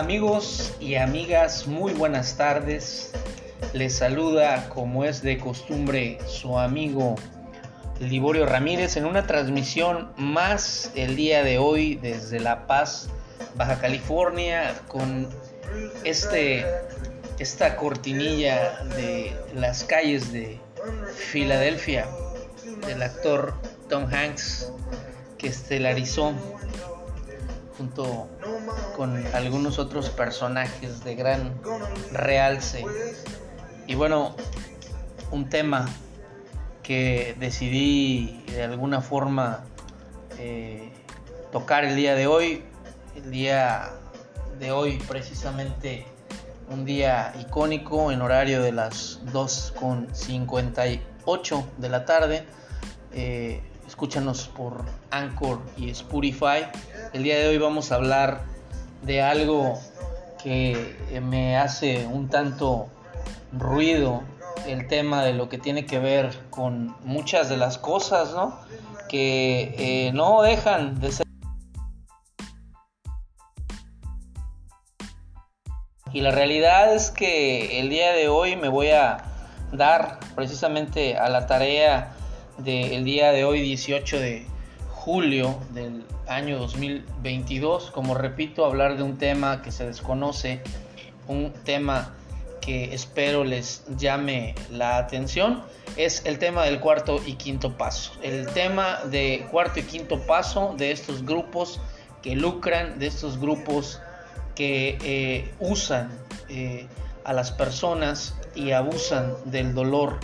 Amigos y amigas, muy buenas tardes. Les saluda, como es de costumbre, su amigo Liborio Ramírez en una transmisión más el día de hoy desde La Paz, Baja California, con este, esta cortinilla de las calles de Filadelfia del actor Tom Hanks que estelarizó junto con algunos otros personajes de gran realce. Y bueno, un tema que decidí de alguna forma eh, tocar el día de hoy, el día de hoy precisamente un día icónico en horario de las 2.58 de la tarde. Eh, escúchanos por Anchor y Spotify. El día de hoy vamos a hablar de algo que me hace un tanto ruido, el tema de lo que tiene que ver con muchas de las cosas, ¿no? Que eh, no dejan de ser... Y la realidad es que el día de hoy me voy a dar precisamente a la tarea del día de hoy, 18 de julio del año 2022. Como repito, hablar de un tema que se desconoce, un tema que espero les llame la atención, es el tema del cuarto y quinto paso. El tema de cuarto y quinto paso de estos grupos que lucran, de estos grupos que eh, usan eh, a las personas y abusan del dolor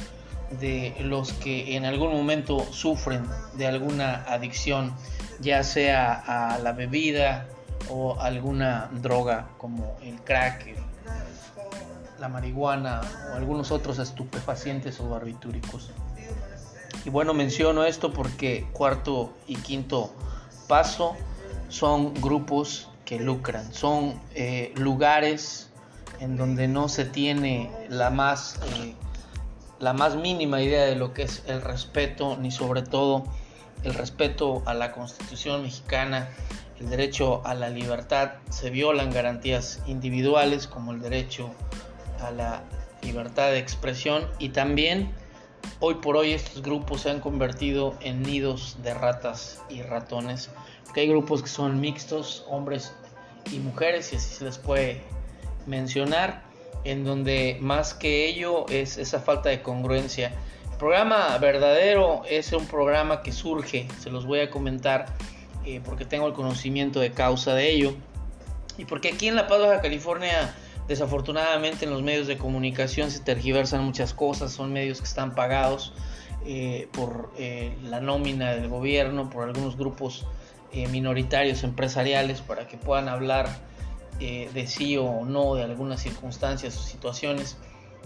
de los que en algún momento sufren de alguna adicción, ya sea a la bebida o alguna droga como el crack, la marihuana o algunos otros estupefacientes o barbitúricos. Y bueno, menciono esto porque cuarto y quinto paso son grupos que lucran, son eh, lugares en donde no se tiene la más eh, la más mínima idea de lo que es el respeto, ni sobre todo el respeto a la Constitución mexicana, el derecho a la libertad, se violan garantías individuales como el derecho a la libertad de expresión. Y también hoy por hoy estos grupos se han convertido en nidos de ratas y ratones, hay grupos que son mixtos, hombres y mujeres, y así se les puede mencionar en donde más que ello es esa falta de congruencia. El programa verdadero es un programa que surge, se los voy a comentar eh, porque tengo el conocimiento de causa de ello. Y porque aquí en La Paz, Baja California, desafortunadamente en los medios de comunicación se tergiversan muchas cosas, son medios que están pagados eh, por eh, la nómina del gobierno, por algunos grupos minoritarios empresariales para que puedan hablar eh, de sí o no de algunas circunstancias o situaciones.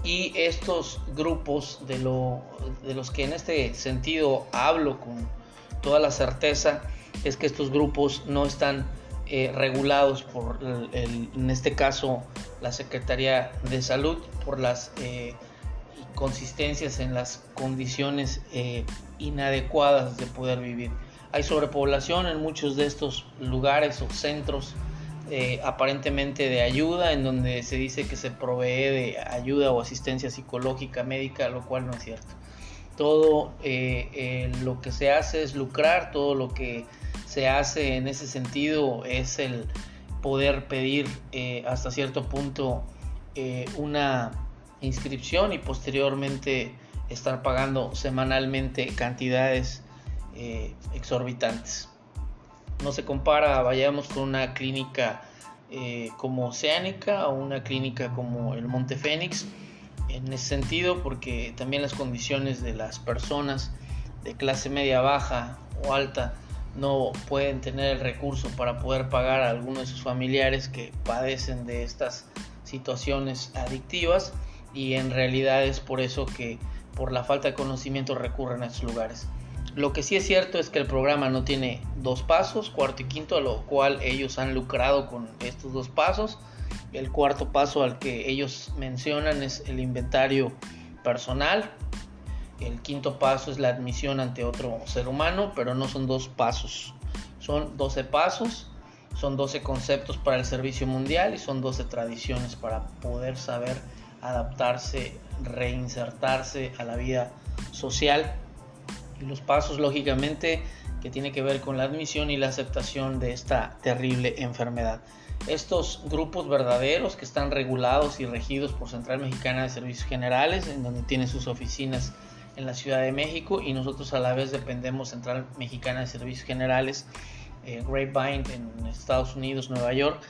Y estos grupos de, lo, de los que en este sentido hablo con toda la certeza es que estos grupos no están eh, regulados por, en este caso, la Secretaría de Salud, por las eh, consistencias en las condiciones inadecuadas de poder vivir. Hay sobrepoblación en muchos de estos lugares o centros eh, aparentemente de ayuda, en donde se dice que se provee de ayuda o asistencia psicológica médica, lo cual no es cierto. Todo eh, eh, lo que se hace es lucrar, todo lo que se hace en ese sentido es el poder pedir hasta cierto punto una inscripción y posteriormente estar pagando semanalmente cantidades exorbitantes no se compara, vayamos con una clínica eh, como Oceánica o una clínica como el Monte Fénix, en ese sentido, porque también las condiciones de las personas de clase media baja o alta no pueden tener el recurso para poder pagar a algunos de sus familiares que padecen de estas situaciones adictivas y en realidad es por eso que por la falta de conocimiento recurren a estos lugares. Lo que sí es cierto es que el programa no tiene dos pasos, cuarto y quinto, a lo cual ellos han lucrado con estos dos pasos. El cuarto paso al que ellos mencionan es el inventario personal. El quinto paso es la admisión ante otro ser humano, pero no son dos pasos, son 12 pasos son 12 conceptos para el servicio mundial y son 12 tradiciones para poder saber adaptarse, reinsertarse a la vida social. Los pasos, lógicamente, que tiene que ver con la admisión y la aceptación de esta terrible enfermedad. Estos grupos verdaderos que están regulados y regidos por Central Mexicana de Servicios Generales, en donde tiene sus oficinas en la Ciudad de México y nosotros a la vez dependemos Central Mexicana de Servicios Generales, eh, Grapevine en Estados Unidos, Nueva York.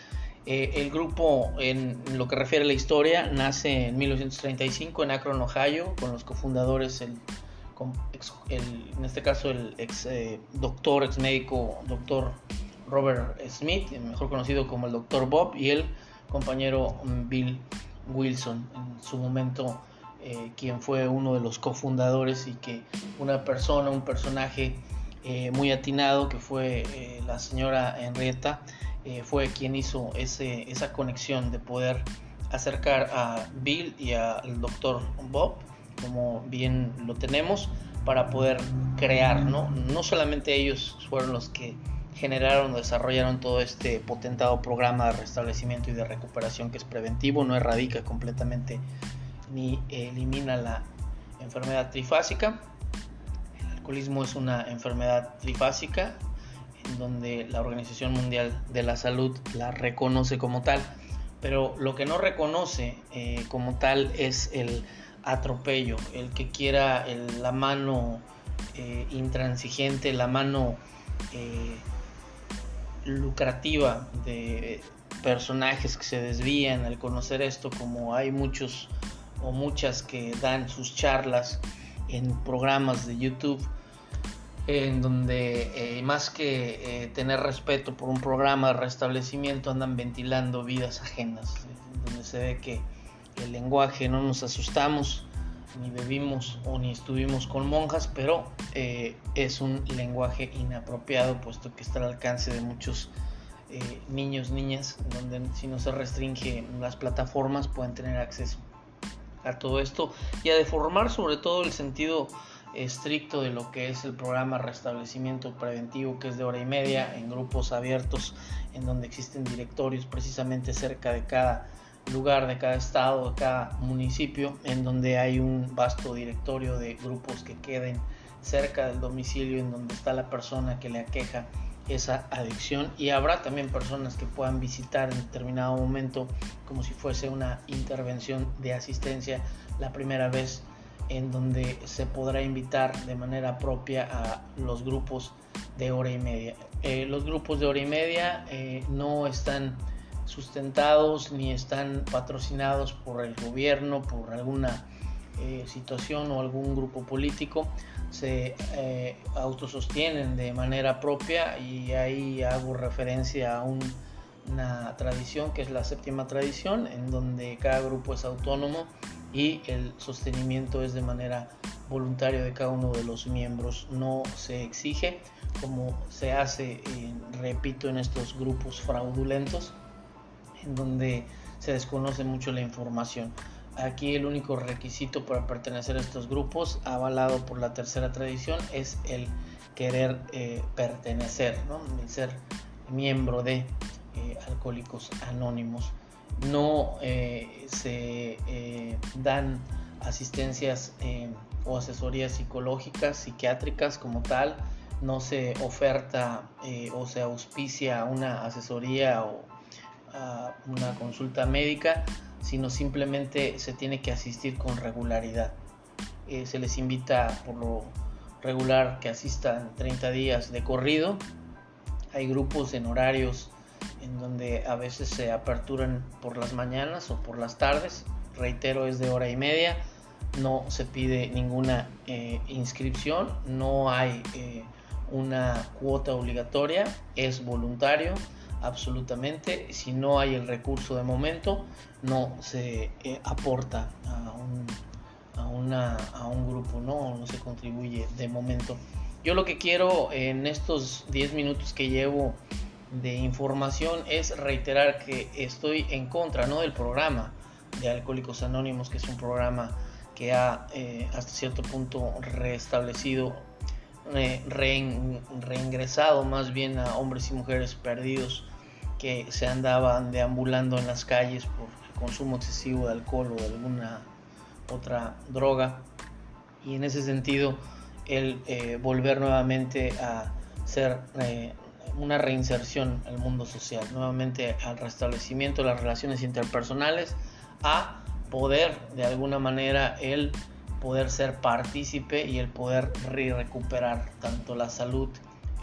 Eh, el grupo, en lo que refiere a la historia, nace en 1935 en Akron, Ohio, con los cofundadores, el, en este caso el ex eh, doctor, ex médico, doctor Robert Smith, mejor conocido como el doctor Bob, y el compañero Bill Wilson, en su momento eh, quien fue uno de los cofundadores y que una persona, un personaje eh, muy atinado que fue la señora Henrietta, fue quien hizo ese, esa conexión de poder acercar a Bill y al doctor Bob, como bien lo tenemos, para poder crear, ¿no? No solamente ellos fueron los que generaron o desarrollaron todo este potentado programa de restablecimiento y de recuperación que es preventivo, no erradica completamente ni elimina la enfermedad trifásica. El alcoholismo es una enfermedad trifásica en donde la Organización Mundial de la Salud la reconoce como tal, pero lo que no reconoce eh, como tal es el atropello, el que quiera la mano eh, intransigente, la mano eh, lucrativa de personajes que se desvían al conocer esto, como hay muchos o muchas que dan sus charlas en programas de YouTube en donde eh, más que tener respeto por un programa de restablecimiento andan ventilando vidas ajenas, donde se ve que el lenguaje no nos asustamos, ni bebimos o ni estuvimos con monjas, pero eh, es un lenguaje inapropiado puesto que está al alcance de muchos niños, niñas, donde si no se restringe las plataformas pueden tener acceso a todo esto y a deformar sobre todo el sentido estricto de lo que es el programa restablecimiento preventivo que es de hora y media en grupos abiertos en donde existen directorios precisamente cerca de cada lugar de cada estado de cada municipio en donde hay un vasto directorio de grupos que queden cerca del domicilio en donde está la persona que le aqueja esa adicción y habrá también personas que puedan visitar en determinado momento como si fuese una intervención de asistencia la primera vez en donde se podrá invitar de manera propia a los grupos de hora y media. Eh, los grupos de hora y media eh, no están sustentados ni están patrocinados por el gobierno, por alguna eh, situación o algún grupo político, se eh, autosostienen de manera propia y ahí hago referencia a una tradición que es la séptima tradición, en donde cada grupo es autónomo y el sostenimiento es de manera voluntaria de cada uno de los miembros, no se exige como se hace, repito, en estos grupos fraudulentos, en donde se desconoce mucho la información. Aquí el único requisito para pertenecer a estos grupos, avalado por la tercera tradición, es el querer eh, pertenecer, el ser miembro de eh, Alcohólicos Anónimos. No eh, se dan asistencias o asesorías psicológicas, psiquiátricas como tal, no se oferta o se auspicia una asesoría o una consulta médica sino simplemente se tiene que asistir con regularidad. Eh, se les invita por lo regular que asistan 30 días de corrido. Hay grupos en horarios en donde a veces se aperturan por las mañanas o por las tardes. Reitero, es de hora y media. No se pide ninguna eh, inscripción, no hay eh, una cuota obligatoria, es voluntario absolutamente. Si no hay el recurso de momento, no se eh, aporta a un, a, una, a un grupo, ¿no? no se contribuye de momento. Yo lo que quiero en estos 10 minutos que llevo de información es reiterar que estoy en contra ¿no? del programa de Alcohólicos Anónimos, que es un programa que ha eh, hasta cierto punto restablecido, reingresado más bien a hombres y mujeres perdidos que se andaban deambulando en las calles por el consumo excesivo de alcohol o de alguna otra droga. Y en ese sentido el eh, volver nuevamente a ser eh, una reinserción al mundo social, nuevamente al restablecimiento de las relaciones interpersonales, a poder de alguna manera el poder ser partícipe y el poder recuperar tanto la salud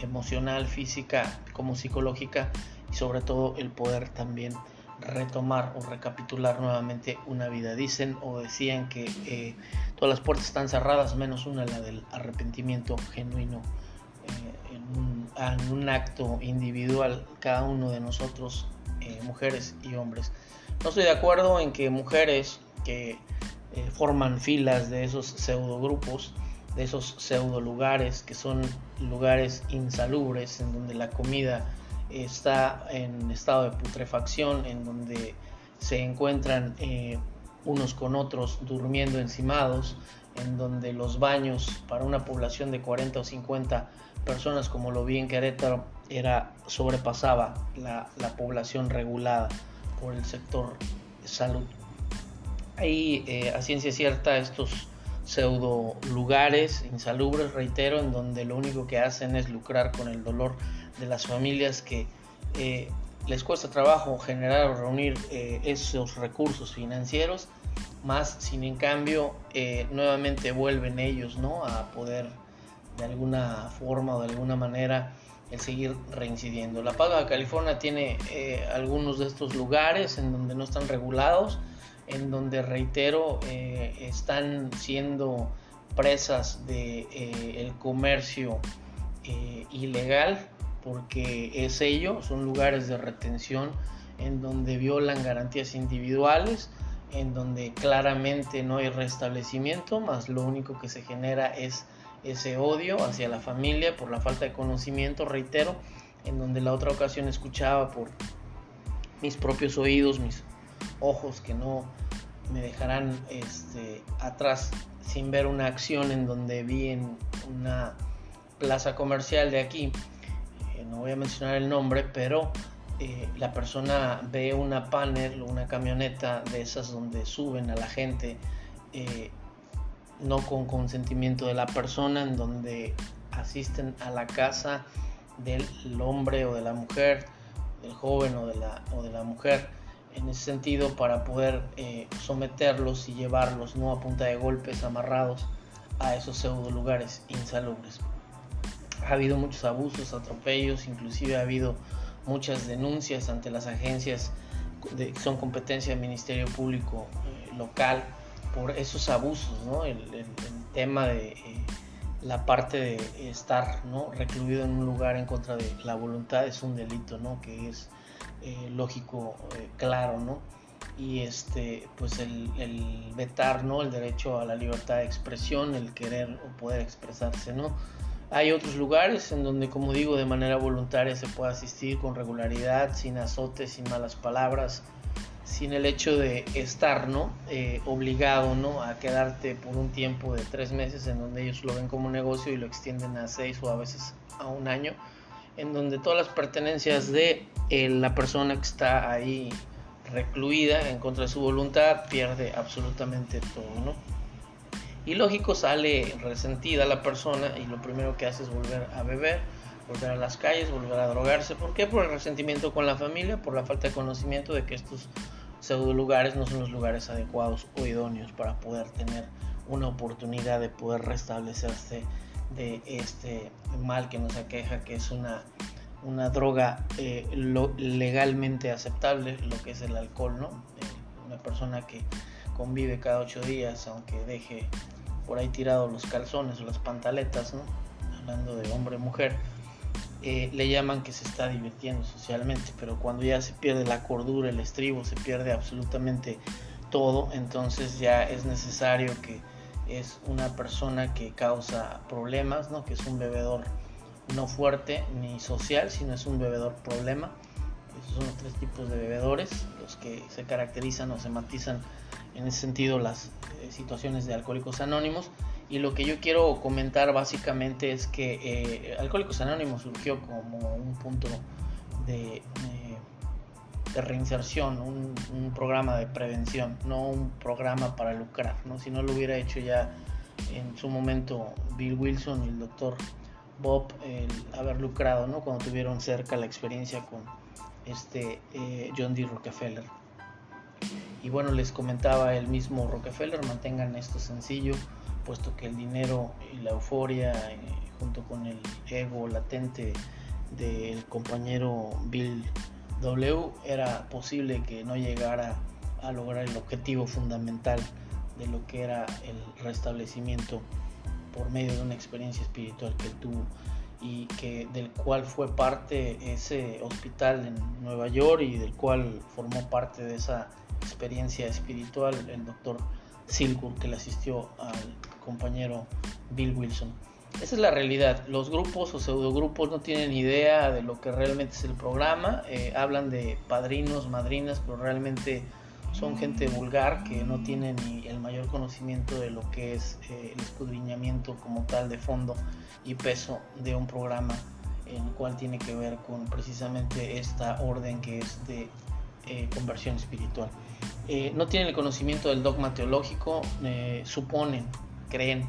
emocional, física como psicológica y sobre todo el poder también retomar o recapitular nuevamente una vida. Dicen o decían que eh, todas las puertas están cerradas menos una, la del arrepentimiento genuino eh, en, un, acto individual, cada uno de nosotros, eh, mujeres y hombres. No estoy de acuerdo en que mujeres que forman filas de esos pseudo grupos, de esos pseudo lugares que son lugares insalubres en donde la comida está en estado de putrefacción, en donde se encuentran eh, unos con otros durmiendo encimados, en donde los baños para una población de 40 o 50 personas, como lo vi en Querétaro, era, sobrepasaba la, población regulada por el sector salud. Ahí, eh, a ciencia cierta, estos pseudo lugares insalubres, reitero, en donde lo único que hacen es lucrar con el dolor de las familias que eh, les cuesta trabajo generar o reunir eh, esos recursos financieros, más sin en cambio eh, nuevamente vuelven ellos ¿no? a poder de alguna forma o de alguna manera el seguir reincidiendo. La Paga de California tiene algunos de estos lugares en donde no están regulados, en donde reitero están siendo presas del de, el comercio ilegal porque es ello, son lugares de retención en donde violan garantías individuales, en donde claramente no hay restablecimiento, más lo único que se genera es ese odio hacia la familia por la falta de conocimiento, reitero, en donde la otra ocasión escuchaba por mis propios oídos, mis ojos que no me dejarán este, atrás sin ver una acción en donde vi en una plaza comercial de aquí. No voy a mencionar el nombre, pero eh, la persona ve una panel una camioneta de esas donde suben a la gente eh, no con consentimiento de la persona, en donde asisten a la casa del hombre o de la mujer, del joven o de la, o de la mujer, en ese sentido para poder eh, someterlos y llevarlos no a punta de golpes amarrados a esos pseudo lugares insalubres ha habido muchos abusos, atropellos, inclusive ha habido muchas denuncias ante las agencias que son competencia del Ministerio Público eh, local por esos abusos, ¿no? el, tema de eh, la parte de estar ¿no? recluido en un lugar en contra de la voluntad es un delito, ¿no? que es eh, lógico, claro, ¿no? y este pues el, el, vetar no el derecho a la libertad de expresión el querer o poder expresarse no hay otros lugares en donde, como digo, de manera voluntaria se puede asistir con regularidad, sin azotes, sin malas palabras, sin el hecho de estar ¿no? Eh, obligado ¿no? a quedarte por un tiempo de tres meses en donde ellos lo ven como un negocio y lo extienden a seis o a veces a un año, en donde todas las pertenencias de eh, la persona que está ahí recluida en contra de su voluntad pierde absolutamente todo. ¿no? Y lógico, sale resentida la persona y lo primero que hace es volver a beber, volver a las calles, volver a drogarse. ¿Por qué? Por el resentimiento con la familia, por la falta de conocimiento de que estos pseudo lugares no son los lugares adecuados o idóneos para poder tener una oportunidad de poder restablecerse de este mal que nos aqueja, que es una, una droga eh, legalmente aceptable, lo que es el alcohol, ¿no? Eh, una persona que convive cada ocho días, aunque deje por ahí tirado los calzones o las pantaletas, ¿no? hablando de hombre-mujer, eh, le llaman que se está divirtiendo socialmente, pero cuando ya se pierde la cordura, el estribo, se pierde absolutamente todo, entonces ya es necesario que es una persona que causa problemas, ¿no? que es un bebedor no fuerte ni social, sino es un bebedor problema. Esos son los tres tipos de bebedores, los que se caracterizan o se matizan en ese sentido las eh, situaciones de Alcohólicos Anónimos. Y lo que yo quiero comentar básicamente es que eh, Alcohólicos Anónimos surgió como un punto de, eh, de reinserción, un, programa de prevención, no un programa para lucrar. ¿no? Si no lo hubiera hecho ya en su momento Bill Wilson y el doctor Bob, el haber lucrado ¿no? cuando tuvieron cerca la experiencia con este eh, John D. Rockefeller. Y bueno, les comentaba el mismo Rockefeller, mantengan esto sencillo, puesto que el dinero y la euforia, eh, junto con el ego latente del compañero Bill W, era posible que no llegara a lograr el objetivo fundamental de lo que era el restablecimiento por medio de una experiencia espiritual que tuvo y que del cual fue parte ese hospital en Nueva York y del cual formó parte de esa experiencia espiritual el doctor Silkur que le asistió al compañero Bill Wilson. Esa es la realidad. Los grupos o pseudogrupos no tienen idea de lo que realmente es el programa. Eh, hablan de padrinos, madrinas, pero realmente son gente vulgar que no tiene ni el mayor conocimiento de lo que es eh, el escudriñamiento como tal de fondo y peso de un programa en el cual tiene que ver con precisamente esta orden que es de eh, conversión espiritual. No tienen el conocimiento del dogma teológico, suponen, creen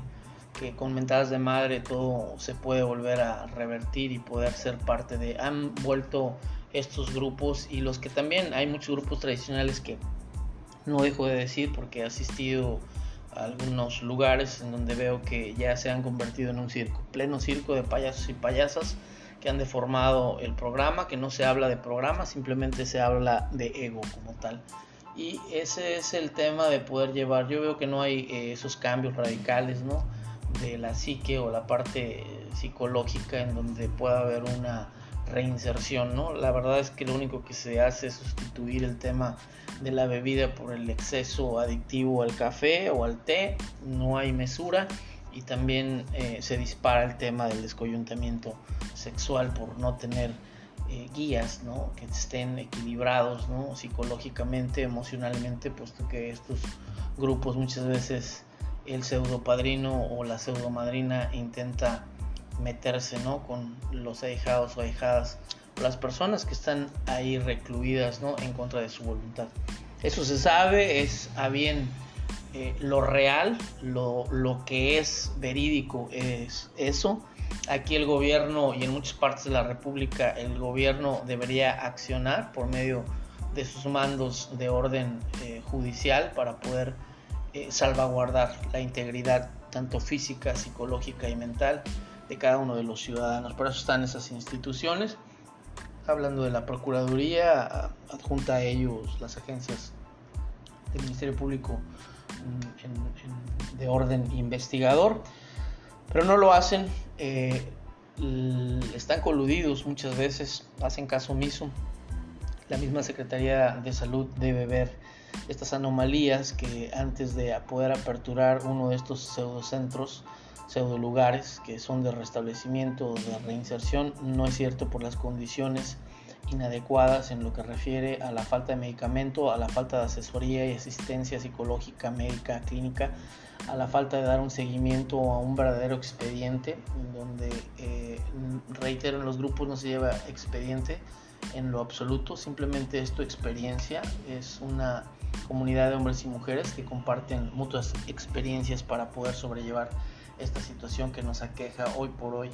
que con mentadas de madre todo se puede volver a revertir y poder ser parte de... Han vuelto estos grupos y los que también hay muchos grupos tradicionales que no dejo de decir porque he asistido a algunos lugares en donde veo que ya se han convertido en un circo, pleno circo de payasos y payasas que han deformado el programa, que no se habla de programa, simplemente se habla de ego como tal. Y ese es el tema de poder llevar, yo veo que no hay eh, esos cambios radicales, ¿no? De la psique o la parte psicológica en donde pueda haber una reinserción, ¿no? La verdad es que lo único que se hace es sustituir el tema de la bebida por el exceso adictivo al café o al té, no hay mesura y también eh, se dispara el tema del descoyuntamiento sexual por no tener eh, guías ¿no? que estén equilibrados ¿no? psicológicamente, emocionalmente, puesto que estos grupos muchas veces el pseudo padrino o la pseudo madrina intenta meterse ¿no? con los ahijados o ahijadas, las personas que están ahí recluidas ¿no? en contra de su voluntad. Eso se sabe, es a bien eh, lo real, lo, lo, que es verídico es eso. Aquí el gobierno y en muchas partes de la República el gobierno debería accionar por medio de sus mandos de orden eh, judicial para poder eh, salvaguardar la integridad tanto física, psicológica y mental de cada uno de los ciudadanos. Por eso están esas instituciones. Hablando de la Procuraduría, adjunta a ellos las agencias del Ministerio Público de orden investigador, pero no lo hacen. Eh, están coludidos muchas veces, hacen caso omiso. La misma Secretaría de Salud debe ver estas anomalías que antes de poder aperturar uno de estos pseudocentros pseudo lugares que son de restablecimiento o de reinserción no es cierto por las condiciones inadecuadas en lo que refiere a la falta de medicamento, a la falta de asesoría y asistencia psicológica, médica, clínica, a la falta de dar un seguimiento a un verdadero expediente, donde, eh, reitero, en los grupos no se lleva expediente en lo absoluto, simplemente es tu experiencia, es una comunidad de hombres y mujeres que comparten mutuas experiencias para poder sobrellevar esta situación que nos aqueja hoy por hoy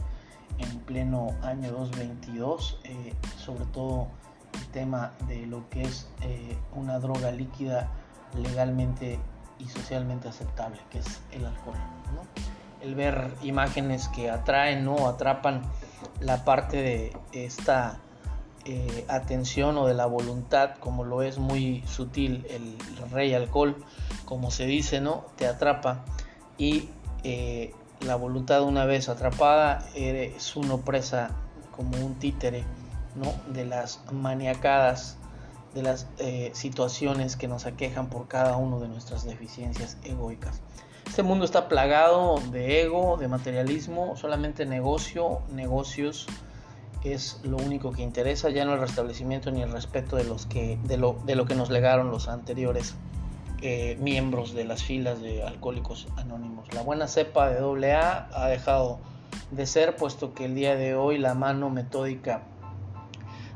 en pleno año 2022, eh, sobre todo el tema de lo que es eh, una droga líquida legalmente y socialmente aceptable, que es el alcohol. El ver imágenes que atraen o atrapan la parte de esta eh, atención o de la voluntad, como lo es muy sutil el rey alcohol, como se dice, ¿no? Te atrapa y eh, la voluntad una vez atrapada es uno presa como un títere ¿no? de las maniacadas de las eh, situaciones que nos aquejan por cada una de nuestras deficiencias egoicas. Este mundo está plagado de ego, de materialismo, solamente negocio, negocios es lo único que interesa, ya no el restablecimiento ni el respeto de, los que, de, lo, de lo que nos legaron los anteriores eh, miembros de las filas de Alcohólicos Anónimos. La buena cepa de AA ha dejado de ser, puesto que el día de hoy la mano metódica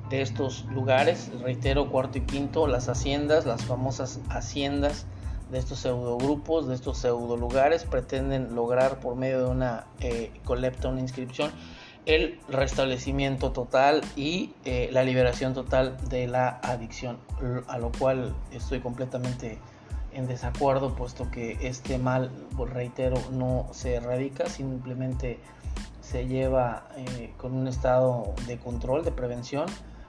de estos lugares, reitero, cuarto y quinto, las haciendas, las famosas haciendas de estos pseudo grupos, de estos pseudo lugares, pretenden lograr por medio de una eh, colecta, una inscripción, el restablecimiento total y eh, la liberación total de la adicción, a lo cual estoy completamente en desacuerdo, puesto que este mal, reitero, no se erradica, simplemente se lleva eh, con un estado de control, de prevención,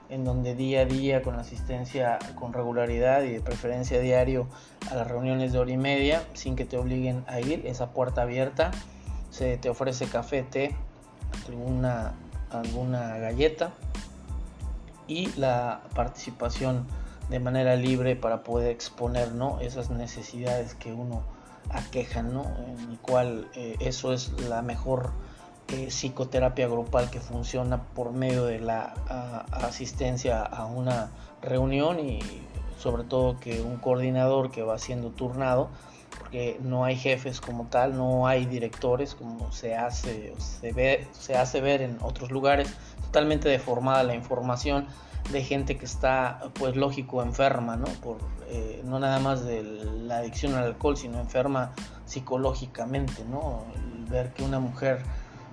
en donde día a día con asistencia con regularidad y de preferencia diario a las reuniones de hora y media, sin que te obliguen a ir, esa puerta abierta, se te ofrece café, té, alguna, alguna galleta y la participación de manera libre para poder exponer ¿no? esas necesidades que uno aqueja, ¿no? en el cual eh, eso es la mejor eh, psicoterapia grupal que funciona por medio de la asistencia a una reunión y sobre todo que un coordinador que va siendo turnado porque no hay jefes como tal, no hay directores como se hace, se, ve, se hace ver en otros lugares, totalmente deformada la información de gente que está, pues lógico, enferma, ¿no? Por, eh, no nada más de la adicción al alcohol, sino enferma psicológicamente, ¿no? ver que una mujer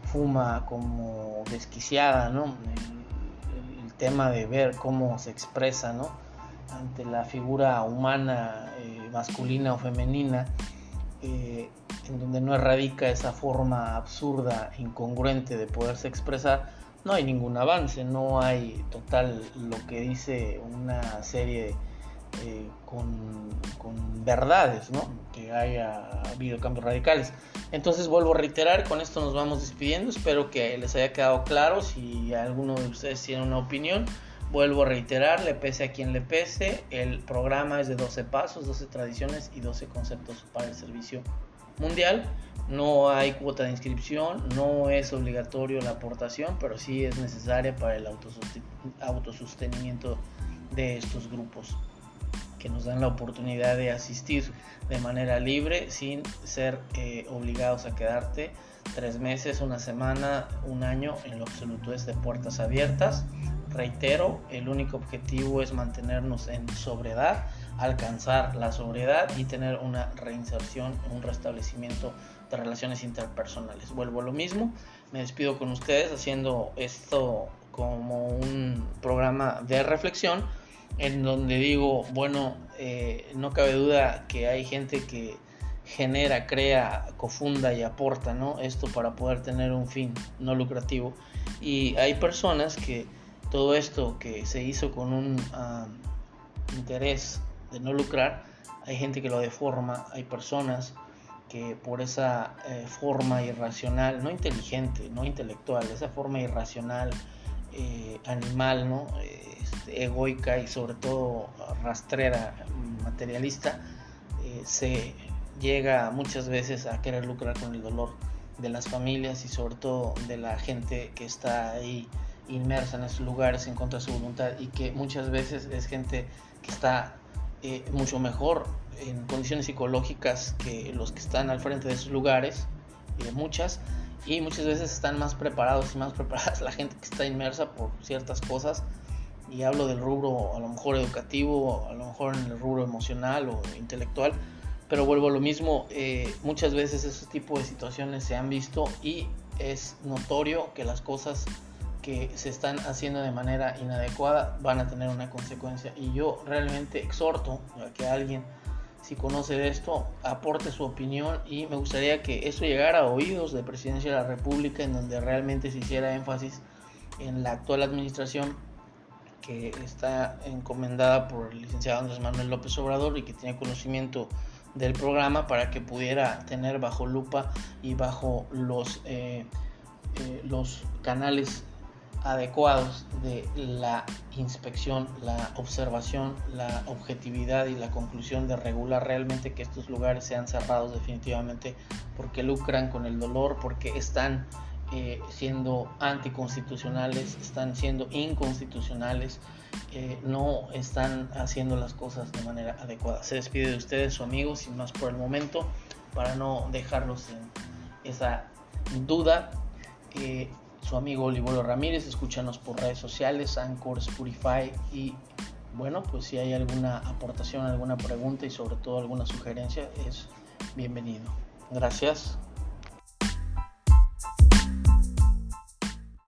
fuma como desquiciada, ¿no? El, el, tema de ver cómo se expresa, ¿no? Ante la figura humana, eh, masculina o femenina, eh, en donde no erradica esa forma absurda, incongruente de poderse expresar, no hay ningún avance, no hay total lo que dice una serie eh, con, verdades, ¿no? que haya habido cambios radicales. Entonces vuelvo a reiterar, con esto nos vamos despidiendo, espero que les haya quedado claro, si alguno de ustedes tiene una opinión, vuelvo a reiterar, le pese a quien le pese, el programa es de 12 pasos, 12 tradiciones y 12 conceptos para el servicio mundial. No hay cuota de inscripción, no es obligatorio la aportación, pero sí es necesaria para el autosostenimiento de estos grupos que nos dan la oportunidad de asistir de manera libre sin ser eh, obligados a quedarte tres meses, una semana, un año, en lo absoluto es de puertas abiertas. Reitero, el único objetivo es mantenernos en sobriedad, alcanzar la sobriedad y tener una reinserción, un restablecimiento de relaciones interpersonales. Vuelvo a lo mismo, me despido con ustedes haciendo esto como un programa de reflexión en donde digo, bueno, eh, no cabe duda que hay gente que genera, crea, cofunda y aporta, ¿no? Esto para poder tener un fin no lucrativo. Y hay personas que todo esto que se hizo con un ah, interés de no lucrar, hay gente que lo deforma, hay personas que por esa eh, forma irracional, no inteligente, no intelectual, esa forma irracional, eh, animal, ¿no? Este, egoica y sobre todo rastrera, materialista, eh, se llega muchas veces a querer lucrar con el dolor de las familias y sobre todo de la gente que está ahí inmersa en esos lugares en contra de su voluntad y que muchas veces es gente que está eh, mucho mejor en condiciones psicológicas que los que están al frente de esos lugares y de muchas y muchas veces están más preparados y más preparadas la gente que está inmersa por ciertas cosas y hablo del rubro a lo mejor educativo, a lo mejor en el rubro emocional o intelectual, pero vuelvo a lo mismo, eh, muchas veces ese tipo de situaciones se han visto y es notorio que las cosas que se están haciendo de manera inadecuada van a tener una consecuencia. Y yo realmente exhorto a que alguien si conoce de esto aporte su opinión. Y me gustaría que esto llegara a oídos de Presidencia de la República en donde realmente se hiciera énfasis en la actual administración que está encomendada por el licenciado Andrés Manuel López Obrador y que tiene conocimiento del programa para que pudiera tener bajo lupa y bajo los, eh, eh, los canales adecuados de la inspección, la observación, la objetividad y la conclusión de regular realmente que estos lugares sean cerrados definitivamente porque lucran con el dolor, porque están eh, siendo anticonstitucionales, están siendo inconstitucionales, eh, no están haciendo las cosas de manera adecuada. Se despide de ustedes, su amigo, sin más por el momento, para no dejarlos en esa duda. Su amigo Olivolo Ramírez. Escúchanos por redes sociales, Anchor, Spotify y bueno, pues si hay alguna aportación, alguna pregunta y sobre todo alguna sugerencia, es bienvenido. Gracias.